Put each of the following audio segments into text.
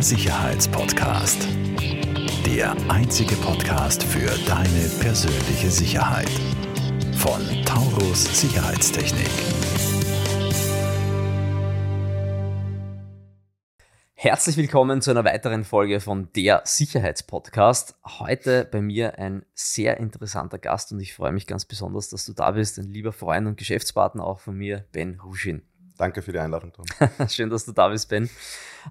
Der Sicherheitspodcast. Der einzige Podcast für deine persönliche Sicherheit. Von Taurus Sicherheitstechnik. Herzlich willkommen zu einer weiteren Folge von Der Sicherheitspodcast. Heute bei mir ein sehr interessanter Gast und ich freue mich ganz besonders, dass du da bist. Ein lieber Freund und Geschäftspartner auch von mir, Ben Huschin. Danke für die Einladung, Tom. Schön, dass du da bist, Ben.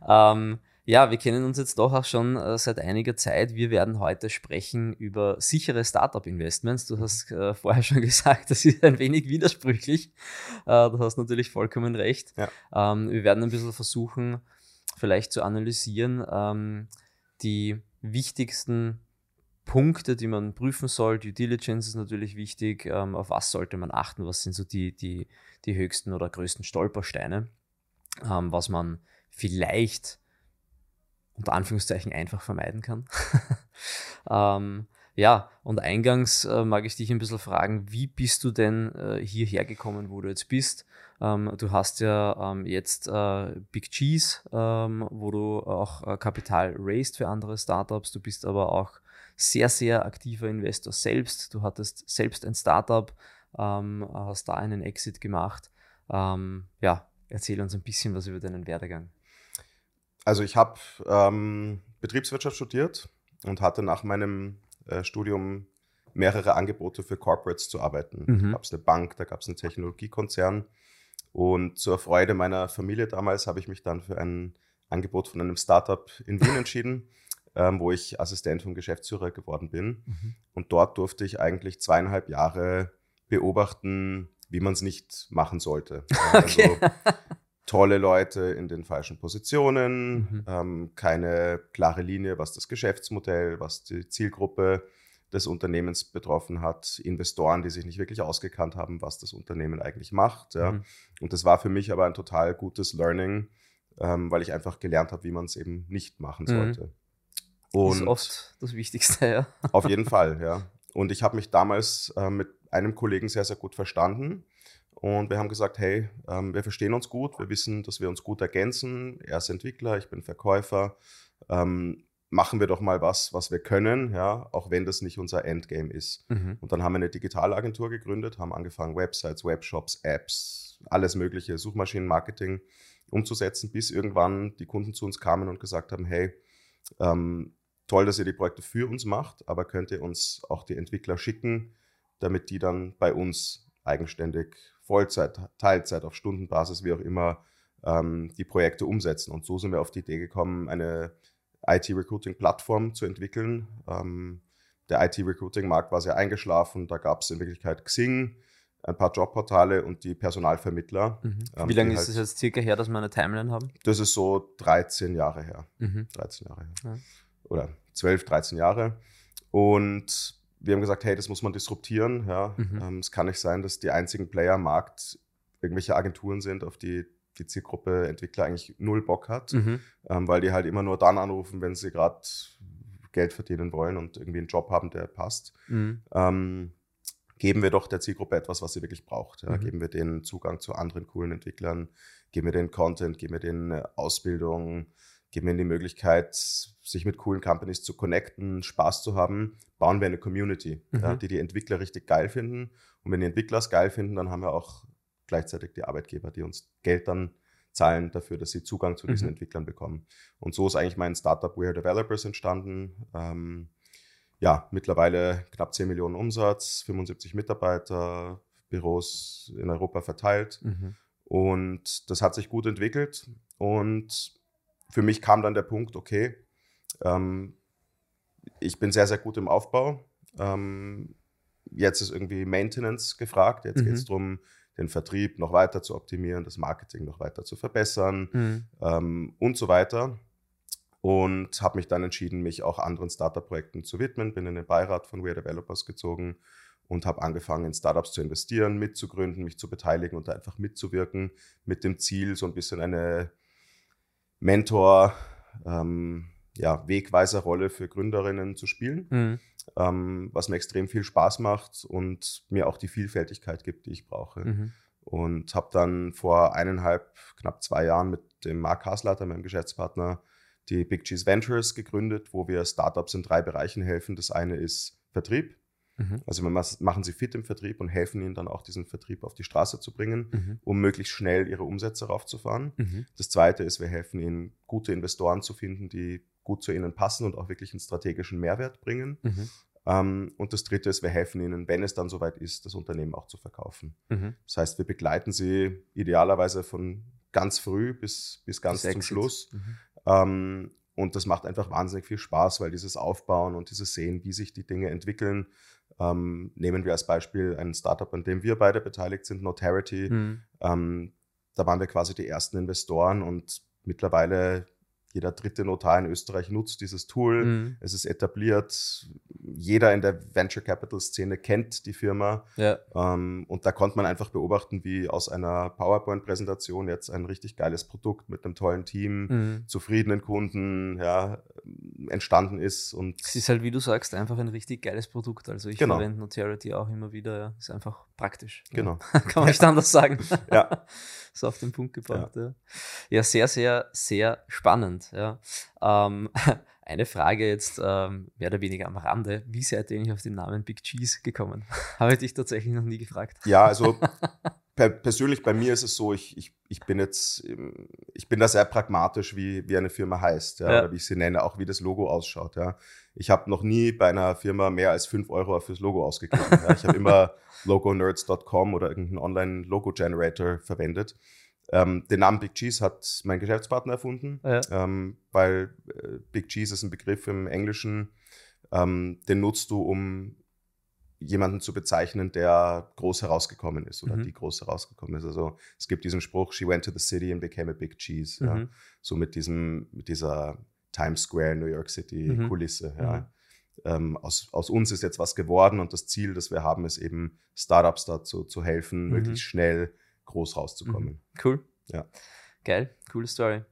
Ähm, ja, wir kennen uns jetzt doch auch schon äh, seit einiger Zeit. Wir werden heute sprechen über sichere Startup-Investments. Du hast äh, vorher schon gesagt, das ist ein wenig widersprüchlich. Äh, du hast natürlich vollkommen recht. Ja. Ähm, wir werden ein bisschen versuchen, vielleicht zu analysieren, ähm, die wichtigsten Punkte, die man prüfen soll. Due Diligence ist natürlich wichtig. Ähm, auf was sollte man achten? Was sind so die, die, die höchsten oder größten Stolpersteine? Ähm, was man vielleicht unter Anführungszeichen einfach vermeiden kann. ähm, ja, und eingangs äh, mag ich dich ein bisschen fragen, wie bist du denn äh, hierher gekommen, wo du jetzt bist? Ähm, du hast ja ähm, jetzt äh, Big Cheese, ähm, wo du auch äh, Kapital raised für andere Startups. Du bist aber auch sehr, sehr aktiver Investor selbst. Du hattest selbst ein Startup, ähm, hast da einen Exit gemacht. Ähm, ja, erzähl uns ein bisschen was über deinen Werdegang. Also ich habe ähm, Betriebswirtschaft studiert und hatte nach meinem äh, Studium mehrere Angebote für Corporates zu arbeiten. Mhm. Da gab es eine Bank, da gab es einen Technologiekonzern. Und zur Freude meiner Familie damals habe ich mich dann für ein Angebot von einem Startup in Wien entschieden, ähm, wo ich Assistent vom Geschäftsführer geworden bin. Mhm. Und dort durfte ich eigentlich zweieinhalb Jahre beobachten, wie man es nicht machen sollte. Okay. Tolle Leute in den falschen Positionen, mhm. ähm, keine klare Linie, was das Geschäftsmodell, was die Zielgruppe des Unternehmens betroffen hat, Investoren, die sich nicht wirklich ausgekannt haben, was das Unternehmen eigentlich macht. Ja. Mhm. Und das war für mich aber ein total gutes Learning, ähm, weil ich einfach gelernt habe, wie man es eben nicht machen mhm. sollte. Mhm. Und ist oft das Wichtigste, ja. Auf jeden Fall, ja. Und ich habe mich damals äh, mit einem Kollegen sehr, sehr gut verstanden. Und wir haben gesagt, hey, ähm, wir verstehen uns gut, wir wissen, dass wir uns gut ergänzen. Er ist Entwickler, ich bin Verkäufer. Ähm, machen wir doch mal was, was wir können, ja, auch wenn das nicht unser Endgame ist. Mhm. Und dann haben wir eine Digitalagentur gegründet, haben angefangen, Websites, Webshops, Apps, alles mögliche, Suchmaschinenmarketing umzusetzen, bis irgendwann die Kunden zu uns kamen und gesagt haben, hey, ähm, toll, dass ihr die Projekte für uns macht, aber könnt ihr uns auch die Entwickler schicken, damit die dann bei uns eigenständig Vollzeit, Teilzeit, auf Stundenbasis, wie auch immer, ähm, die Projekte umsetzen. Und so sind wir auf die Idee gekommen, eine IT-Recruiting-Plattform zu entwickeln. Ähm, der IT-Recruiting-Markt war sehr eingeschlafen. Da gab es in Wirklichkeit Xing, ein paar Jobportale und die Personalvermittler. Mhm. Ähm, Wie lange ist es halt, jetzt circa her, dass wir eine Timeline haben? Das ist so 13 Jahre her. Mhm. 13 Jahre her. Ja. Oder 12, 13 Jahre. Und wir haben gesagt, hey, das muss man disruptieren. Ja. Mhm. Ähm, es kann nicht sein, dass die einzigen Player am Markt irgendwelche Agenturen sind, auf die die Zielgruppe Entwickler eigentlich null Bock hat, mhm. ähm, weil die halt immer nur dann anrufen, wenn sie gerade Geld verdienen wollen und irgendwie einen Job haben, der passt. Mhm. Ähm, geben wir doch der Zielgruppe etwas, was sie wirklich braucht. Ja. Mhm. Geben wir denen Zugang zu anderen coolen Entwicklern, geben wir denen Content, geben wir denen Ausbildung, geben wir ihnen die Möglichkeit, sich mit coolen Companies zu connecten, Spaß zu haben, bauen wir eine Community, mhm. ja, die die Entwickler richtig geil finden. Und wenn die Entwickler es geil finden, dann haben wir auch gleichzeitig die Arbeitgeber, die uns Geld dann zahlen dafür, dass sie Zugang zu diesen mhm. Entwicklern bekommen. Und so ist eigentlich mein Startup We Are Developers entstanden. Ähm, ja, mittlerweile knapp 10 Millionen Umsatz, 75 Mitarbeiter, Büros in Europa verteilt. Mhm. Und das hat sich gut entwickelt. Und für mich kam dann der Punkt, okay, ähm, ich bin sehr, sehr gut im Aufbau. Ähm, jetzt ist irgendwie Maintenance gefragt. Jetzt mhm. geht es darum, den Vertrieb noch weiter zu optimieren, das Marketing noch weiter zu verbessern mhm. ähm, und so weiter. Und habe mich dann entschieden, mich auch anderen Startup-Projekten zu widmen. Bin in den Beirat von We Are Developers gezogen und habe angefangen, in Startups zu investieren, mitzugründen, mich zu beteiligen und einfach mitzuwirken, mit dem Ziel, so ein bisschen eine Mentor, ähm, ja, Wegweiserrolle für Gründerinnen zu spielen, mhm. ähm, was mir extrem viel Spaß macht und mir auch die Vielfältigkeit gibt, die ich brauche. Mhm. Und habe dann vor eineinhalb, knapp zwei Jahren mit dem Marc Hasleiter, meinem Geschäftspartner, die Big Cheese Ventures gegründet, wo wir Startups in drei Bereichen helfen. Das eine ist Vertrieb. Mhm. Also wir machen sie fit im Vertrieb und helfen ihnen dann auch, diesen Vertrieb auf die Straße zu bringen, mhm. um möglichst schnell ihre Umsätze raufzufahren. Mhm. Das zweite ist, wir helfen ihnen, gute Investoren zu finden, die gut zu ihnen passen und auch wirklich einen strategischen Mehrwert bringen. Mhm. Ähm, und das dritte ist, wir helfen ihnen, wenn es dann soweit ist, das Unternehmen auch zu verkaufen. Mhm. Das heißt, wir begleiten sie idealerweise von ganz früh bis, bis ganz bis zum Schluss. Mhm. Ähm, und das macht einfach wahnsinnig viel Spaß, weil dieses Aufbauen und dieses Sehen, wie sich die Dinge entwickeln. Ähm, nehmen wir als Beispiel ein Startup, an dem wir beide beteiligt sind, Notarity. Mhm. Ähm, da waren wir quasi die ersten Investoren und mittlerweile jeder dritte Notar in Österreich nutzt dieses Tool. Mhm. Es ist etabliert. Jeder in der Venture Capital Szene kennt die Firma. Ja. Ähm, und da konnte man einfach beobachten, wie aus einer PowerPoint-Präsentation jetzt ein richtig geiles Produkt mit einem tollen Team, mhm. zufriedenen Kunden ja, entstanden ist. Und es ist halt, wie du sagst, einfach ein richtig geiles Produkt. Also ich genau. verwende Notarity auch immer wieder. Ja. Ist einfach praktisch. Genau. Ja. Kann man nicht anders sagen. ja. so auf den Punkt gebracht. Ja. ja, sehr, sehr, sehr spannend. Ja. Ähm, eine Frage jetzt ähm, mehr oder weniger am Rande. Wie seid ihr eigentlich auf den Namen Big Cheese gekommen? Habe ich dich tatsächlich noch nie gefragt. Ja, also per persönlich bei mir ist es so, ich, ich, ich bin jetzt, ich bin da sehr pragmatisch, wie, wie eine Firma heißt, ja, ja. oder wie ich sie nenne, auch wie das Logo ausschaut. Ja. Ich habe noch nie bei einer Firma mehr als 5 Euro fürs Logo ausgegeben. ja. Ich habe immer logonerds.com oder irgendeinen Online-Logo-Generator verwendet. Ähm, den Namen Big Cheese hat mein Geschäftspartner erfunden, ja. ähm, weil äh, Big Cheese ist ein Begriff im Englischen, ähm, den nutzt du, um jemanden zu bezeichnen, der groß herausgekommen ist oder mhm. die groß herausgekommen ist. Also es gibt diesen Spruch, she went to the city and became a big cheese. Mhm. Ja. So mit diesem, mit dieser Times Square, New York City mhm. Kulisse. Ja. Mhm. Ähm, aus, aus uns ist jetzt was geworden und das Ziel, das wir haben, ist eben Startups dazu zu helfen, mhm. möglichst schnell groß rauszukommen. Mhm. Cool. Ja. Geil, coole Story.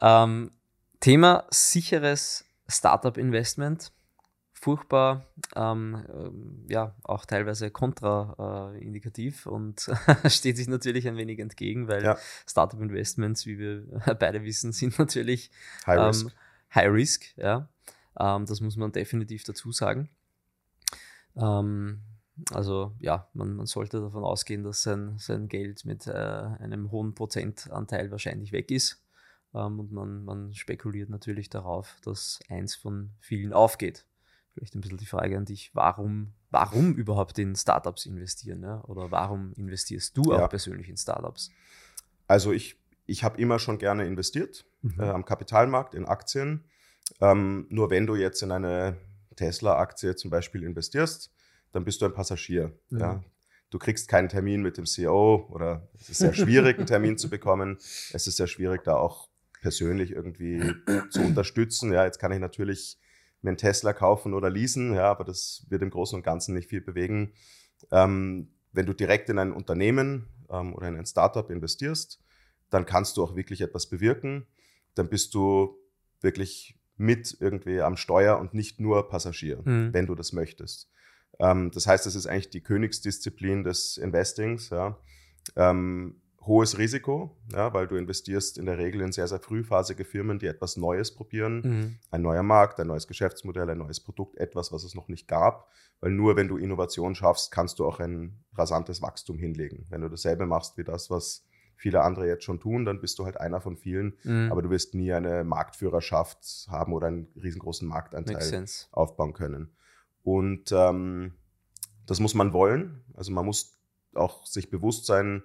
Ähm, Thema sicheres Startup-Investment. Furchtbar, ähm, ähm, ja, auch teilweise kontraindikativ äh, und steht sich natürlich ein wenig entgegen, weil ja. Startup-Investments, wie wir beide wissen, sind natürlich High ähm, Risk. High Risk, ja. Ähm, das muss man definitiv dazu sagen. Ähm, also ja, man, man sollte davon ausgehen, dass sein, sein Geld mit äh, einem hohen Prozentanteil wahrscheinlich weg ist. Ähm, und man, man spekuliert natürlich darauf, dass eins von vielen aufgeht. Vielleicht ein bisschen die Frage an dich, warum, warum überhaupt in Startups investieren? Ja? Oder warum investierst du ja. auch persönlich in Startups? Also ich, ich habe immer schon gerne investiert mhm. äh, am Kapitalmarkt, in Aktien. Ähm, nur wenn du jetzt in eine Tesla-Aktie zum Beispiel investierst, dann bist du ein Passagier. Mhm. Ja. Du kriegst keinen Termin mit dem CEO oder es ist sehr schwierig, einen Termin zu bekommen. Es ist sehr schwierig, da auch persönlich irgendwie zu unterstützen. Ja, jetzt kann ich natürlich mir einen Tesla kaufen oder leasen, ja, aber das wird im Großen und Ganzen nicht viel bewegen. Ähm, wenn du direkt in ein Unternehmen ähm, oder in ein Startup investierst, dann kannst du auch wirklich etwas bewirken. Dann bist du wirklich mit irgendwie am Steuer und nicht nur Passagier, mhm. wenn du das möchtest. Ähm, das heißt, das ist eigentlich die Königsdisziplin des Investings. Ja. Ähm, hohes Risiko, ja, weil du investierst in der Regel in sehr, sehr frühphasige Firmen, die etwas Neues probieren. Mhm. Ein neuer Markt, ein neues Geschäftsmodell, ein neues Produkt, etwas, was es noch nicht gab. Weil nur wenn du Innovation schaffst, kannst du auch ein rasantes Wachstum hinlegen. Wenn du dasselbe machst wie das, was viele andere jetzt schon tun, dann bist du halt einer von vielen. Mhm. Aber du wirst nie eine Marktführerschaft haben oder einen riesengroßen Marktanteil aufbauen können. Und ähm, das muss man wollen. Also man muss auch sich bewusst sein,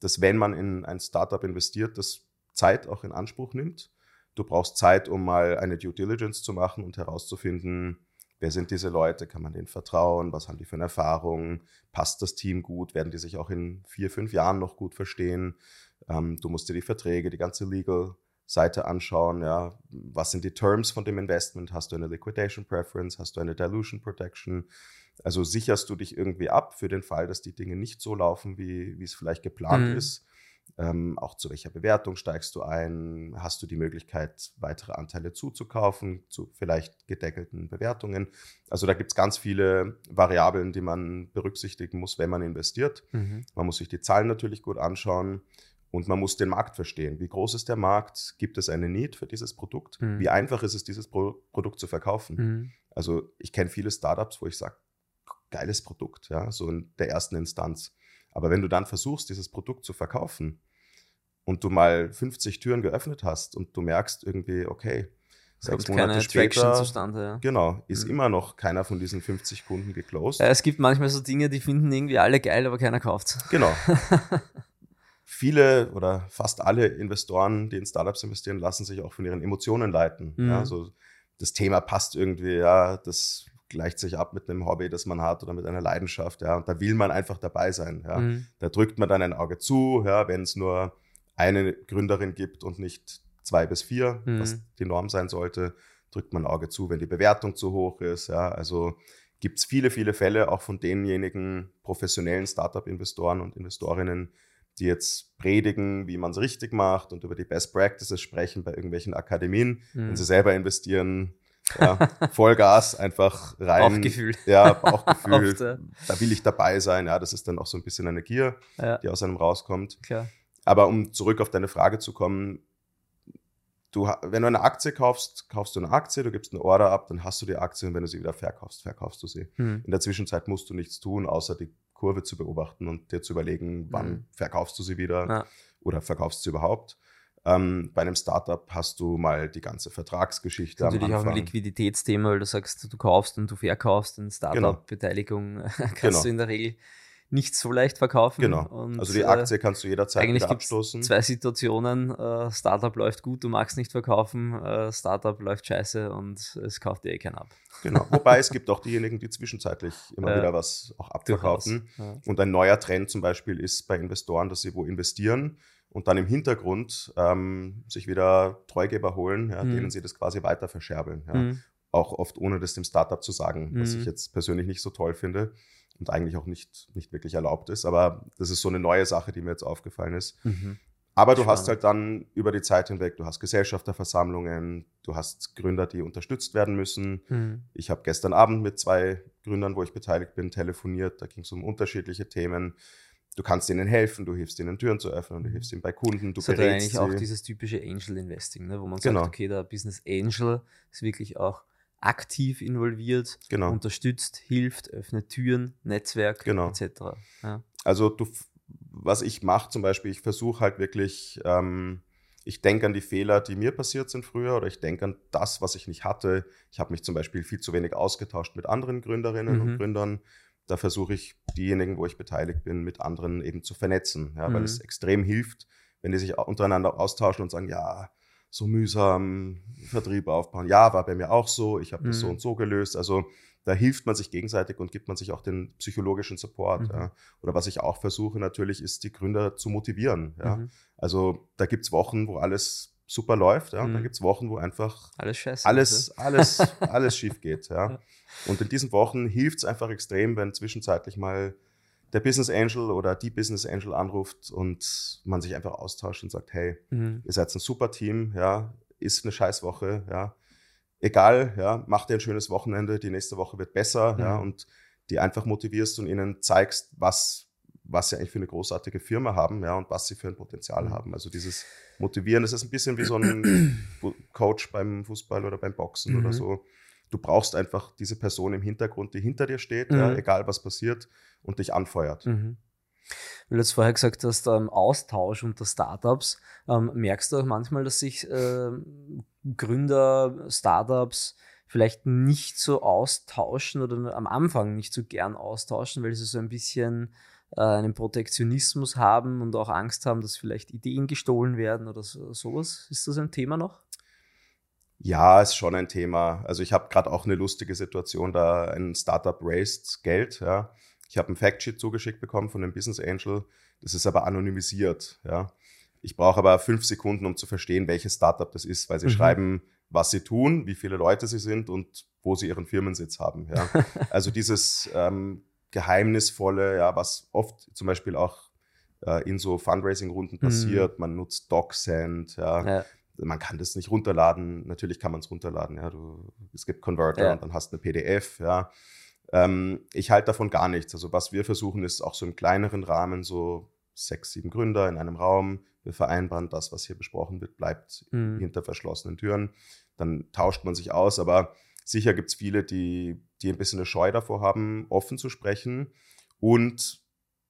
dass wenn man in ein Startup investiert, das Zeit auch in Anspruch nimmt. Du brauchst Zeit, um mal eine Due Diligence zu machen und herauszufinden, wer sind diese Leute, kann man denen vertrauen, was haben die für eine Erfahrung, passt das Team gut, werden die sich auch in vier, fünf Jahren noch gut verstehen. Ähm, du musst dir die Verträge, die ganze Legal Seite anschauen, ja, was sind die Terms von dem Investment? Hast du eine Liquidation Preference? Hast du eine Dilution Protection? Also sicherst du dich irgendwie ab für den Fall, dass die Dinge nicht so laufen, wie, wie es vielleicht geplant mhm. ist. Ähm, auch zu welcher Bewertung steigst du ein? Hast du die Möglichkeit, weitere Anteile zuzukaufen, zu vielleicht gedeckelten Bewertungen? Also da gibt es ganz viele Variablen, die man berücksichtigen muss, wenn man investiert. Mhm. Man muss sich die Zahlen natürlich gut anschauen Und man muss den Markt verstehen. Wie groß ist der Markt? Gibt es eine Need für dieses Produkt? Mhm. Wie einfach ist es, dieses Pro Produkt zu verkaufen? Mhm. Also ich kenne viele Startups, wo ich sage, geiles Produkt, ja, so in der ersten Instanz. Aber wenn du dann versuchst, dieses Produkt zu verkaufen und du mal 50 Türen geöffnet hast und du merkst irgendwie, okay, sechs Monate keine später, zustande, ja. genau, ist mhm. immer noch keiner von diesen 50 Kunden geclosed. Ja, es gibt manchmal so Dinge, die finden irgendwie alle geil, aber keiner kauft. Genau. Viele oder fast alle Investoren, die in Startups investieren, lassen sich auch von ihren Emotionen leiten. Mhm. Ja, also das Thema passt irgendwie, ja, das gleicht sich ab mit einem Hobby, das man hat oder mit einer Leidenschaft, ja, und da will man einfach dabei sein, ja. Mhm. Da drückt man dann ein Auge zu, ja, wenn es nur eine Gründerin gibt und nicht zwei bis vier, mhm. was die Norm sein sollte, drückt man ein Auge zu, wenn die Bewertung zu hoch ist. Ja, also gibt es viele, viele Fälle auch von denjenigen professionellen Startup-Investoren und Investorinnen, die jetzt predigen, wie man es richtig macht und über die Best Practices sprechen bei irgendwelchen Akademien. Mhm. Wenn sie selber investieren, ja, Vollgas einfach rein. Bauchgefühl. Ja, Bauchgefühl. Da will ich dabei sein. Ja, das ist dann auch so ein bisschen eine Gier, ja. die aus einem rauskommt. Klar. Aber um zurück auf deine Frage zu kommen, du, wenn du eine Aktie kaufst, kaufst du eine Aktie, du gibst eine Order ab, dann hast du die Aktie und wenn du sie wieder verkaufst, verkaufst du sie. Hm. In der Zwischenzeit musst du nichts tun, außer die Kurve zu beobachten und dir zu überlegen, wann hm. verkaufst du sie wieder ja. oder verkaufst du sie überhaupt. Ähm, bei einem Startup hast du mal die ganze Vertragsgeschichte. Das ist natürlich auch ein Liquiditätsthema, weil du sagst, du kaufst und du verkaufst eine genau. Startup-Beteiligung, genau. kannst genau. du in der Regel nicht so leicht verkaufen. Genau. Und, also die Aktie äh, kannst du jederzeit eigentlich wieder abstoßen. Zwei Situationen. Äh, Startup läuft gut, du magst nicht verkaufen. Äh, Startup läuft scheiße und es kauft dir eh keiner ab. Genau. Wobei es gibt auch diejenigen, die zwischenzeitlich immer wieder was auch abverkaufen. Ja. Und ein neuer Trend zum Beispiel ist bei Investoren, dass sie wo investieren und dann im Hintergrund ähm, sich wieder Treugeber holen, ja, mhm. denen sie das quasi weiter verscherbeln. Ja. Mhm. Auch oft ohne das dem Startup zu sagen, was mhm. ich jetzt persönlich nicht so toll finde und eigentlich auch nicht, nicht wirklich erlaubt ist. Aber das ist so eine neue Sache, die mir jetzt aufgefallen ist. Mhm. Aber du Spannend. hast halt dann über die Zeit hinweg, du hast Gesellschafterversammlungen, du hast Gründer, die unterstützt werden müssen. Mhm. Ich habe gestern Abend mit zwei Gründern, wo ich beteiligt bin, telefoniert. Da ging es um unterschiedliche Themen. Du kannst ihnen helfen, du hilfst ihnen Türen zu öffnen, du mhm. hilfst ihnen bei Kunden, du das berätst eigentlich sie. auch dieses typische Angel Investing, ne, wo man genau. sagt, okay, der Business Angel ist wirklich auch aktiv involviert, genau. unterstützt, hilft, öffnet Türen, Netzwerk genau. etc. Ja. Also du, was ich mache zum Beispiel, ich versuche halt wirklich, ähm, ich denke an die Fehler, die mir passiert sind früher oder ich denke an das, was ich nicht hatte. Ich habe mich zum Beispiel viel zu wenig ausgetauscht mit anderen Gründerinnen mhm. und Gründern. Da versuche ich diejenigen, wo ich beteiligt bin, mit anderen eben zu vernetzen, ja, mhm. weil es extrem hilft, wenn die sich untereinander austauschen und sagen, ja, so mühsam Vertrieb aufbauen. Ja, war bei mir auch so. Ich habe das mhm. so und so gelöst. Also da hilft man sich gegenseitig und gibt man sich auch den psychologischen Support. Mhm. Ja. Oder was ich auch versuche natürlich, ist die Gründer zu motivieren. Ja. Mhm. Also da gibt es Wochen, wo alles super läuft. Ja. Und dann mhm. gibt es Wochen, wo einfach alles, scheiße alles, alles, alles schief geht. Ja. ja. Und in diesen Wochen hilft es einfach extrem, wenn zwischenzeitlich mal der Business Angel oder die Business Angel anruft und man sich einfach austauscht und sagt, hey, mhm. ihr seid ein super Team, ja, ist eine Scheißwoche, ja. Egal, ja, mach dir ein schönes Wochenende, die nächste Woche wird besser, mhm. ja, und die einfach motivierst und ihnen zeigst, was, was sie eigentlich für eine großartige Firma haben, ja, und was sie für ein Potenzial mhm. haben. Also dieses Motivieren, das ist ein bisschen wie so ein Coach beim Fußball oder beim Boxen oder mhm. so du brauchst einfach diese Person im Hintergrund, die hinter dir steht, mhm. ja, egal was passiert und dich anfeuert. Mhm. Weil du jetzt vorher gesagt hast, ähm, Austausch unter Startups, ähm, merkst du auch manchmal, dass sich äh, Gründer, Startups vielleicht nicht so austauschen oder am Anfang nicht so gern austauschen, weil sie so ein bisschen äh, einen Protektionismus haben und auch Angst haben, dass vielleicht Ideen gestohlen werden oder so, sowas. Ist das ein Thema noch? Ja, ist schon ein Thema. Also ich habe gerade auch eine lustige Situation, da ein Startup raised Geld. Ja. Ich habe ein Factsheet zugeschickt bekommen von einem Business Angel. Das ist aber anonymisiert. Ja. Ich brauche aber fünf Sekunden, um zu verstehen, welches Startup das ist, weil sie mhm. schreiben, was sie tun, wie viele Leute sie sind und wo sie ihren Firmensitz haben. Ja. also dieses ähm, geheimnisvolle, ja, was oft zum Beispiel auch äh, in so Fundraising-Runden mhm. passiert. Mhm. Man nutzt DocSend, ja. ja man kann das nicht runterladen. Natürlich kann man es runterladen. Ja, du, es gibt Converter ja. und dann hast du eine PDF. Ja, ähm, ich halte davon gar nichts. Also was wir versuchen ist auch so im kleineren Rahmen so sechs, sieben Gründer in einem Raum. wir vereinbaren, das, was hier besprochen wird, bleibt mhm. hinter verschlossenen Türen. Dann tauscht man sich aus, aber sicher gibt es viele, die, die ein bisschen eine Scheu davor haben, offen zu sprechen. Und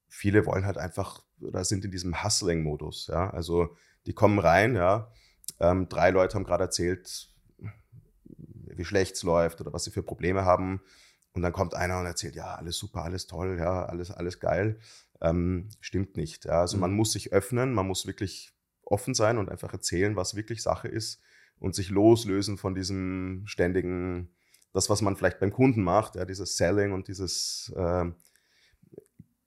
viele wollen halt einfach oder sind in diesem Hustling-Modus. Ja? Also die kommen rein, ja. Ähm, drei Leute haben gerade erzählt, wie schlecht es läuft oder was sie für Probleme haben. Und dann kommt einer und erzählt, ja, alles super, alles toll, ja, alles, alles geil. Ähm, stimmt nicht. Ja. Also mhm. man muss sich öffnen, man muss wirklich offen sein und einfach erzählen, was wirklich Sache ist und sich loslösen von diesem ständigen, das, was man vielleicht beim Kunden macht, ja, dieses Selling und dieses äh,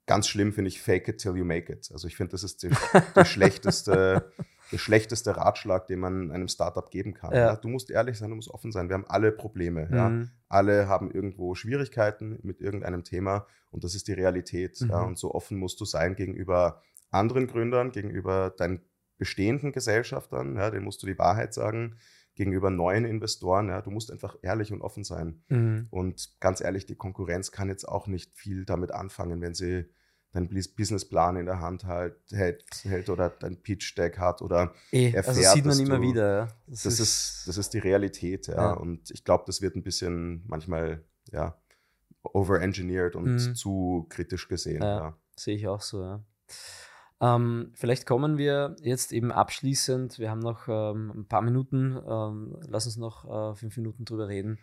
ganz schlimm finde ich Fake it till you make it. Also ich finde, das ist die, die schlechteste der schlechteste Ratschlag, den man einem Startup geben kann. Ja. Ja, du musst ehrlich sein, du musst offen sein. Wir haben alle Probleme. Mhm. Ja. Alle haben irgendwo Schwierigkeiten mit irgendeinem Thema und das ist die Realität. Mhm. Und so offen musst du sein gegenüber anderen Gründern, gegenüber deinen bestehenden Gesellschaftern. Ja, denen musst du die Wahrheit sagen. Gegenüber neuen Investoren, ja, du musst einfach ehrlich und offen sein. Mhm. Und ganz ehrlich, die Konkurrenz kann jetzt auch nicht viel damit anfangen, wenn sie deinen Businessplan in der Hand halt, hält, hält oder dein Pitch-Deck hat oder e, erfährt. Also sieht man immer du, wieder. Ja. Das, das, ist, das ist die Realität, ja. ja. Und ich glaube, das wird ein bisschen manchmal, ja, overengineered und mhm. zu kritisch gesehen. Ja, ja. Sehe ich auch so, ja. Ähm, vielleicht kommen wir jetzt eben abschließend, wir haben noch ähm, ein paar Minuten, ähm, lass uns noch äh, fünf Minuten drüber reden.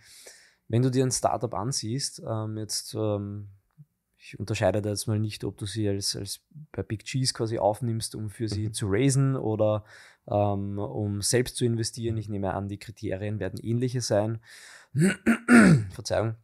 Wenn du dir ein Startup ansiehst, ähm, jetzt ähm, ich unterscheide da jetzt mal nicht, ob du sie als, als bei Big Cheese quasi aufnimmst, um für sie mhm. zu raisen oder ähm, um selbst zu investieren. Ich nehme an, die Kriterien werden ähnliche sein. Verzeihung.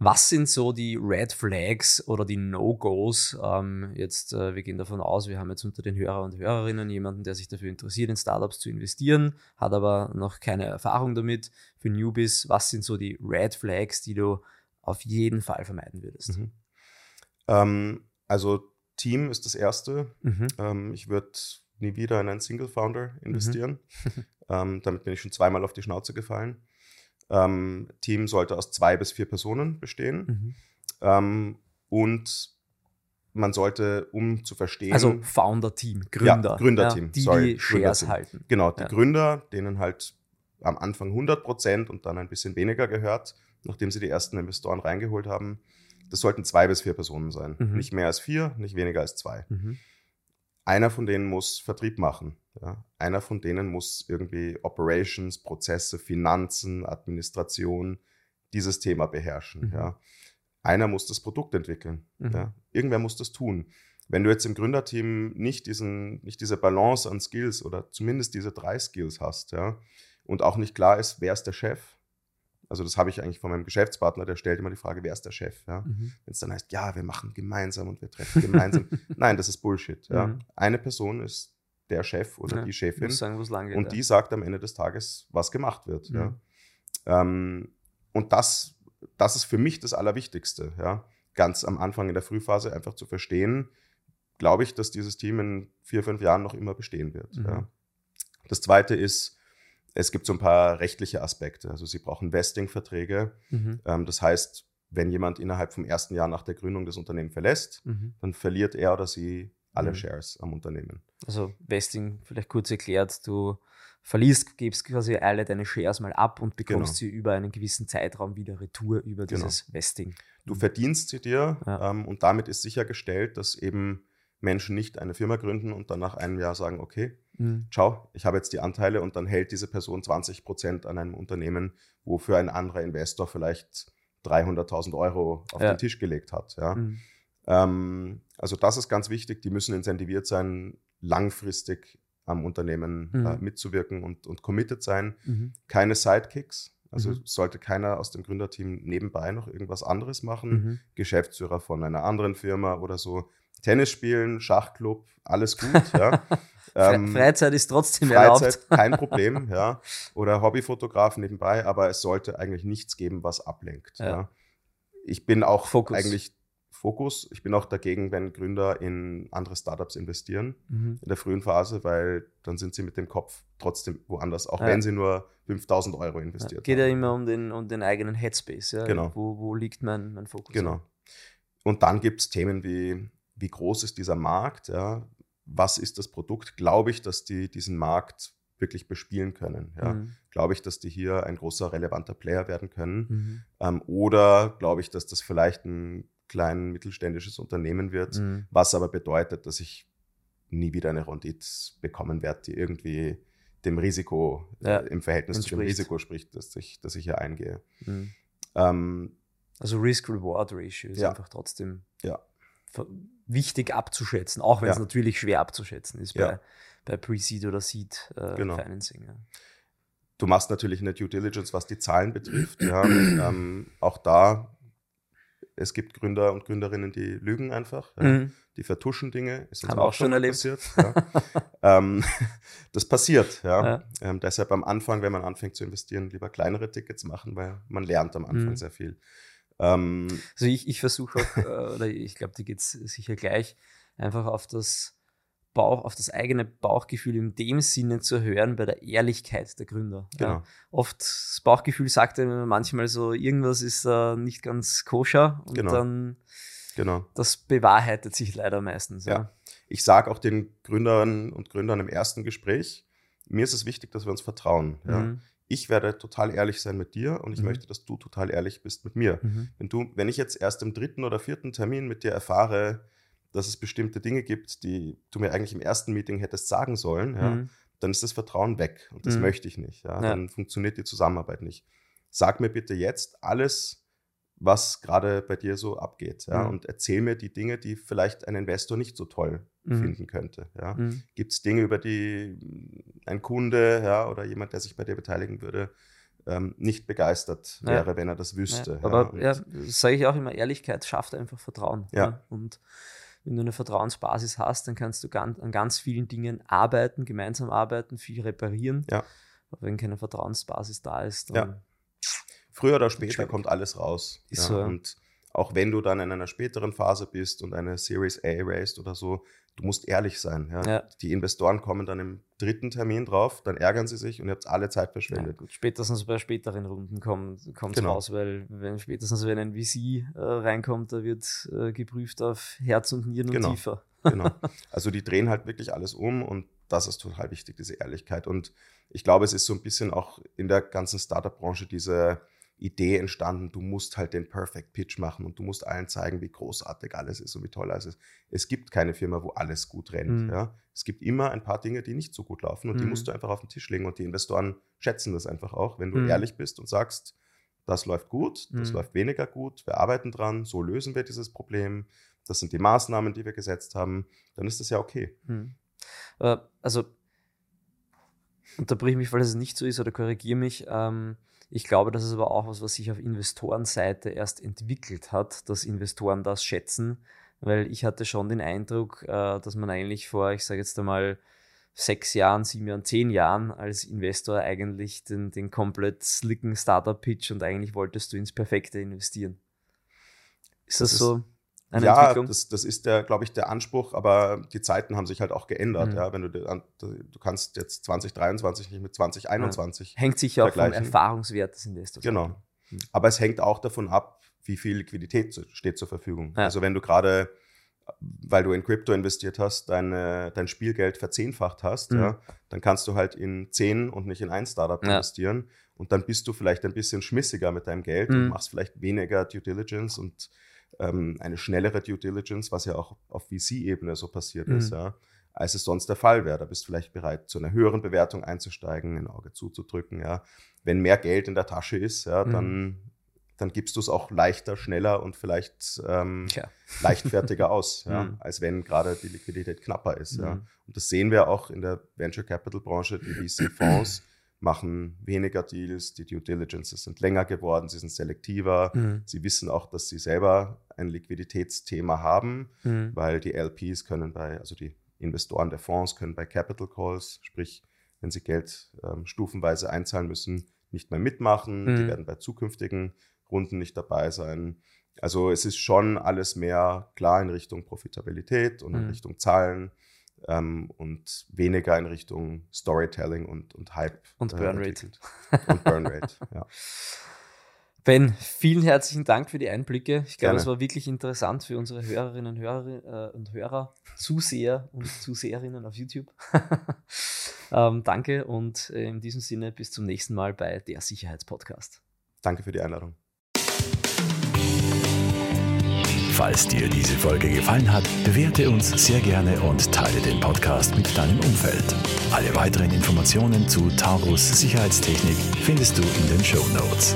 Was sind so die Red Flags oder die No-Gos? Ähm, jetzt, äh, wir gehen davon aus, wir haben jetzt unter den Hörer und Hörerinnen jemanden, der sich dafür interessiert, in Startups zu investieren, hat aber noch keine Erfahrung damit. Für Newbies, was sind so die Red Flags, die du auf jeden Fall vermeiden würdest? Mhm. Ähm, also Team ist das Erste. Mhm. Ähm, ich würde nie wieder in einen Single Founder investieren. Mhm. ähm, damit bin ich schon zweimal auf die Schnauze gefallen. Ähm, Team sollte aus zwei bis vier Personen bestehen. Mhm. Ähm, und man sollte, um zu verstehen. Also Founder-Team, Gründer. Ja, Gründerteam. Ja, die, sorry, die Shares halten. Genau, die ja. Gründer, denen halt am Anfang 100 Prozent und dann ein bisschen weniger gehört nachdem sie die ersten Investoren reingeholt haben. Das sollten zwei bis vier Personen sein. Mhm. Nicht mehr als vier, nicht weniger als zwei. Mhm. Einer von denen muss Vertrieb machen. Ja. Einer von denen muss irgendwie Operations, Prozesse, Finanzen, Administration, dieses Thema beherrschen. Mhm. Ja. Einer muss das Produkt entwickeln. Mhm. Ja. Irgendwer muss das tun. Wenn du jetzt im Gründerteam nicht, diesen, nicht diese Balance an Skills oder zumindest diese drei Skills hast, ja, und auch nicht klar ist, wer ist der Chef, also das habe ich eigentlich von meinem Geschäftspartner, der stellt immer die Frage, wer ist der Chef? Ja? Mhm. Wenn es dann heißt, ja, wir machen gemeinsam und wir treffen gemeinsam. Nein, das ist Bullshit. Ja? Mhm. Eine Person ist der Chef oder ja, die Chefin sagen, geht, und die sagt am Ende des Tages, was gemacht wird. Mhm. Ähm, und das, das ist für mich das Allerwichtigste. Ja? Ganz am Anfang in der Frühphase einfach zu verstehen, glaube ich, dass dieses Team in vier, fünf Jahren noch immer bestehen wird. Mhm. Das Zweite ist, es gibt so ein paar rechtliche Aspekte. Also sie brauchen Vesting-Verträge. Mhm. Ähm, das heißt, wenn jemand innerhalb vom ersten Jahr nach der Gründung das Unternehmen verlässt, mhm. dann verliert er oder sie alle mhm. Shares am Unternehmen. Also Vesting, vielleicht kurz erklärt, du verliest, gibst quasi alle deine Shares mal ab und bekommst genau. sie über einen gewissen Zeitraum wieder retour über genau. dieses Vesting. Du verdienst sie dir ja. ähm, und damit ist sichergestellt, dass eben Menschen nicht eine Firma gründen und dann nach einem Jahr sagen, okay, mhm. ciao, ich habe jetzt die Anteile und dann hält diese Person 20 Prozent an einem Unternehmen, wofür ein anderer Investor vielleicht 300.000 Euro auf ja. den Tisch gelegt hat. Ja. Mhm. Ähm, also das ist ganz wichtig. Die müssen incentiviert sein, langfristig am Unternehmen mhm. äh, mitzuwirken und, und committed sein. Mhm. Keine Sidekicks. Also mhm. sollte keiner aus dem Gründerteam nebenbei noch irgendwas anderes machen. Mhm. Geschäftsführer von einer anderen Firma oder so. Tennis spielen, Schachclub, alles gut. ja. Ähm, Freizeit ist trotzdem Freizeit, erlaubt. kein Problem, ja. Oder Hobbyfotograf nebenbei, aber es sollte eigentlich nichts geben, was ablenkt. Ja. ja. Ich bin auch Fokus. eigentlich Fokus. Ich bin auch dagegen, wenn Gründer in andere Startups investieren mhm. in der frühen Phase, weil dann sind sie mit dem Kopf trotzdem woanders, auch ja. wenn sie nur 5000 Euro investiert ja, geht haben. Geht ja immer um den, um den eigenen Headspace. Ja? Genau. Wo, wo liegt mein, mein Fokus? Genau. Und dann gibt es Themen wie, wie groß ist dieser Markt? Ja? Was ist das Produkt? Glaube ich, dass die diesen Markt wirklich bespielen können? Ja? Mhm. Glaube ich, dass die hier ein großer, relevanter Player werden können? Mhm. Ähm, oder glaube ich, dass das vielleicht ein klein mittelständisches Unternehmen wird, mhm. was aber bedeutet, dass ich nie wieder eine Rendite bekommen werde, die irgendwie dem Risiko ja, äh, im Verhältnis zu dem Risiko spricht, dass ich, dass ich hier eingehe. Mhm. Ähm, also Risk-Reward-Ratio ist ja. einfach trotzdem ja. Wichtig abzuschätzen, auch wenn es natürlich schwer abzuschätzen ist bei, bei Pre-Seed oder Seed äh, genau. Financing. Du machst natürlich eine Due Diligence, was die Zahlen betrifft. ähm, auch da es gibt Gründer und Gründerinnen, die lügen einfach, ja. mhm. die vertuschen Dinge. Ist uns Haben auch schon erlebt. Passiert, ja. ähm, das passiert, ja. ja. Ähm, deshalb am Anfang, wenn man anfängt zu investieren, lieber kleinere Tickets machen, weil man lernt am Anfang mhm. sehr viel. Ähm, also ich, ich versuche auch, äh, oder ich glaube, die geht es sicher gleich, einfach auf das Bauch, auf das eigene Bauchgefühl in dem Sinne zu hören bei der Ehrlichkeit der Gründer. Genau. Ja, oft das Bauchgefühl sagt einem manchmal so, irgendwas ist äh, nicht ganz koscher und genau. dann genau. das bewahrheitet sich leider meistens. Ja. ja. Ich sage auch den Gründern und Gründern im ersten Gespräch, mir ist es wichtig, dass wir uns vertrauen. Ja. Mhm. Ich werde total ehrlich sein mit dir und ich mhm. möchte, dass du total ehrlich bist mit mir. Mhm. Wenn, du, wenn ich jetzt erst im dritten oder vierten Termin mit dir erfahre, dass es bestimmte Dinge gibt, die du mir eigentlich im ersten Meeting hättest sagen sollen, ja, mhm. dann ist das Vertrauen weg und das mhm. möchte ich nicht. Ja. Ja. Dann funktioniert die Zusammenarbeit nicht. Sag mir bitte jetzt alles, was gerade bei dir so abgeht. Mhm. Und erzähl mir die Dinge, die vielleicht ein Investor nicht so toll mhm. finden könnte. Ja. Mhm. Gibt es Dinge, über die ein Kunde ja, oder jemand, der sich bei dir beteiligen würde, ähm, nicht begeistert wäre, wenn er das wüsste. aber ja, sage ich auch immer, Ehrlichkeit schafft einfach Vertrauen. Ja. Und wenn du eine Vertrauensbasis hast, dann kannst du ganz, an ganz vielen Dingen arbeiten, gemeinsam arbeiten, viel reparieren. Ja. Aber wenn keine Vertrauensbasis da ist, dann. Ja. Früher oder später kommt alles raus. Ist ja, so. Und auch wenn du dann in einer späteren Phase bist und eine Series A raised oder so, du musst ehrlich sein. Ja? ja? Die Investoren kommen dann im dritten Termin drauf, dann ärgern sie sich und ihr habt alle Zeit verschwendet. Ja, gut, spätestens bei späteren Runden kommt es genau. raus, weil wenn spätestens wenn ein VC äh, reinkommt, da wird äh, geprüft auf Herz und Nieren genau. und tiefer. genau. Also die drehen halt wirklich alles um und das ist total wichtig, diese Ehrlichkeit. Und ich glaube, es ist so ein bisschen auch in der ganzen Startup-Branche diese Idee entstanden, du musst halt den Perfect Pitch machen und du musst allen zeigen, wie großartig alles ist und wie toll alles ist. Es gibt keine Firma, wo alles gut rennt. Mhm. Ja? Es gibt immer ein paar Dinge, die nicht so gut laufen und mhm. die musst du einfach auf den Tisch legen und die Investoren schätzen das einfach auch, wenn du mhm. ehrlich bist und sagst, das läuft gut, das mhm. läuft weniger gut, wir arbeiten dran, so lösen wir dieses Problem, das sind die Maßnahmen, die wir gesetzt haben, dann ist das ja okay. Mhm. Also unterbrich mich, weil es nicht so ist oder korrigiere mich. Ähm, ich glaube, das ist aber auch was, was sich auf Investorenseite erst entwickelt hat, dass Investoren das schätzen, weil ich hatte schon den Eindruck, äh, dass man eigentlich vor, ich sage jetzt einmal, sechs Jahren, sieben Jahren, zehn Jahren als Investor eigentlich den, den komplett slicken Startup-Pitch und eigentlich wolltest du ins Perfekte investieren. Ist das, das so? Eine ja, Entwicklung? Das, das ist der, glaube ich, der Anspruch, aber die Zeiten haben sich halt auch geändert. Mhm. Ja, wenn du, du kannst jetzt 2023 nicht mit 2021. Ja. Hängt sich auch vom Erfahrungswert des Investors. Genau. Mhm. Aber es hängt auch davon ab, wie viel Liquidität steht zur Verfügung. Ja. Also wenn du gerade, weil du in Krypto investiert hast, deine, dein Spielgeld verzehnfacht hast, mhm. ja, dann kannst du halt in zehn und nicht in ein Startup investieren. Und dann bist du vielleicht ein bisschen schmissiger mit deinem Geld und mhm. machst vielleicht weniger Due Diligence und ähm, eine schnellere Due Diligence, was ja auch auf VC-Ebene so passiert mhm. ist, ja, als es sonst der Fall wäre. Da bist du vielleicht bereit, zu einer höheren Bewertung einzusteigen, ein Auge zuzudrücken. Ja. Wenn mehr Geld in der Tasche ist, ja, mhm. dann, dann gibst du es auch leichter, schneller und vielleicht ähm, ja. leichtfertiger aus, ja, mhm. als wenn gerade die Liquidität knapper ist. Ja. Mhm. Und das sehen wir auch in der Venture Capital Branche, die VC-Fonds machen weniger Deals, die Due Diligences sind länger geworden, sie sind selektiver, mhm. sie wissen auch, dass sie selber ein Liquiditätsthema haben, mhm. weil die LPs können bei, also die Investoren der Fonds können bei Capital Calls, sprich, wenn sie Geld ähm, stufenweise einzahlen müssen, nicht mehr mitmachen, mhm. die werden bei zukünftigen Runden nicht dabei sein. Also es ist schon alles mehr klar in Richtung Profitabilität und in mhm. Richtung Zahlen ähm, und weniger in Richtung Storytelling und, und Hype. Und äh, Burnrate. Und Burnrate, ja. Ben, vielen herzlichen Dank für die Einblicke. Ich glaube, es war wirklich interessant für unsere Hörerinnen und Hörer, äh, und Hörer Zuseher und Zuseherinnen auf YouTube. ähm, danke und äh, in diesem Sinne bis zum nächsten Mal bei der Sicherheitspodcast. Danke für die Einladung. Falls dir diese Folge gefallen hat, bewerte uns sehr gerne und teile den Podcast mit deinem Umfeld. Alle weiteren Informationen zu Taurus Sicherheitstechnik findest du in den Show Notes.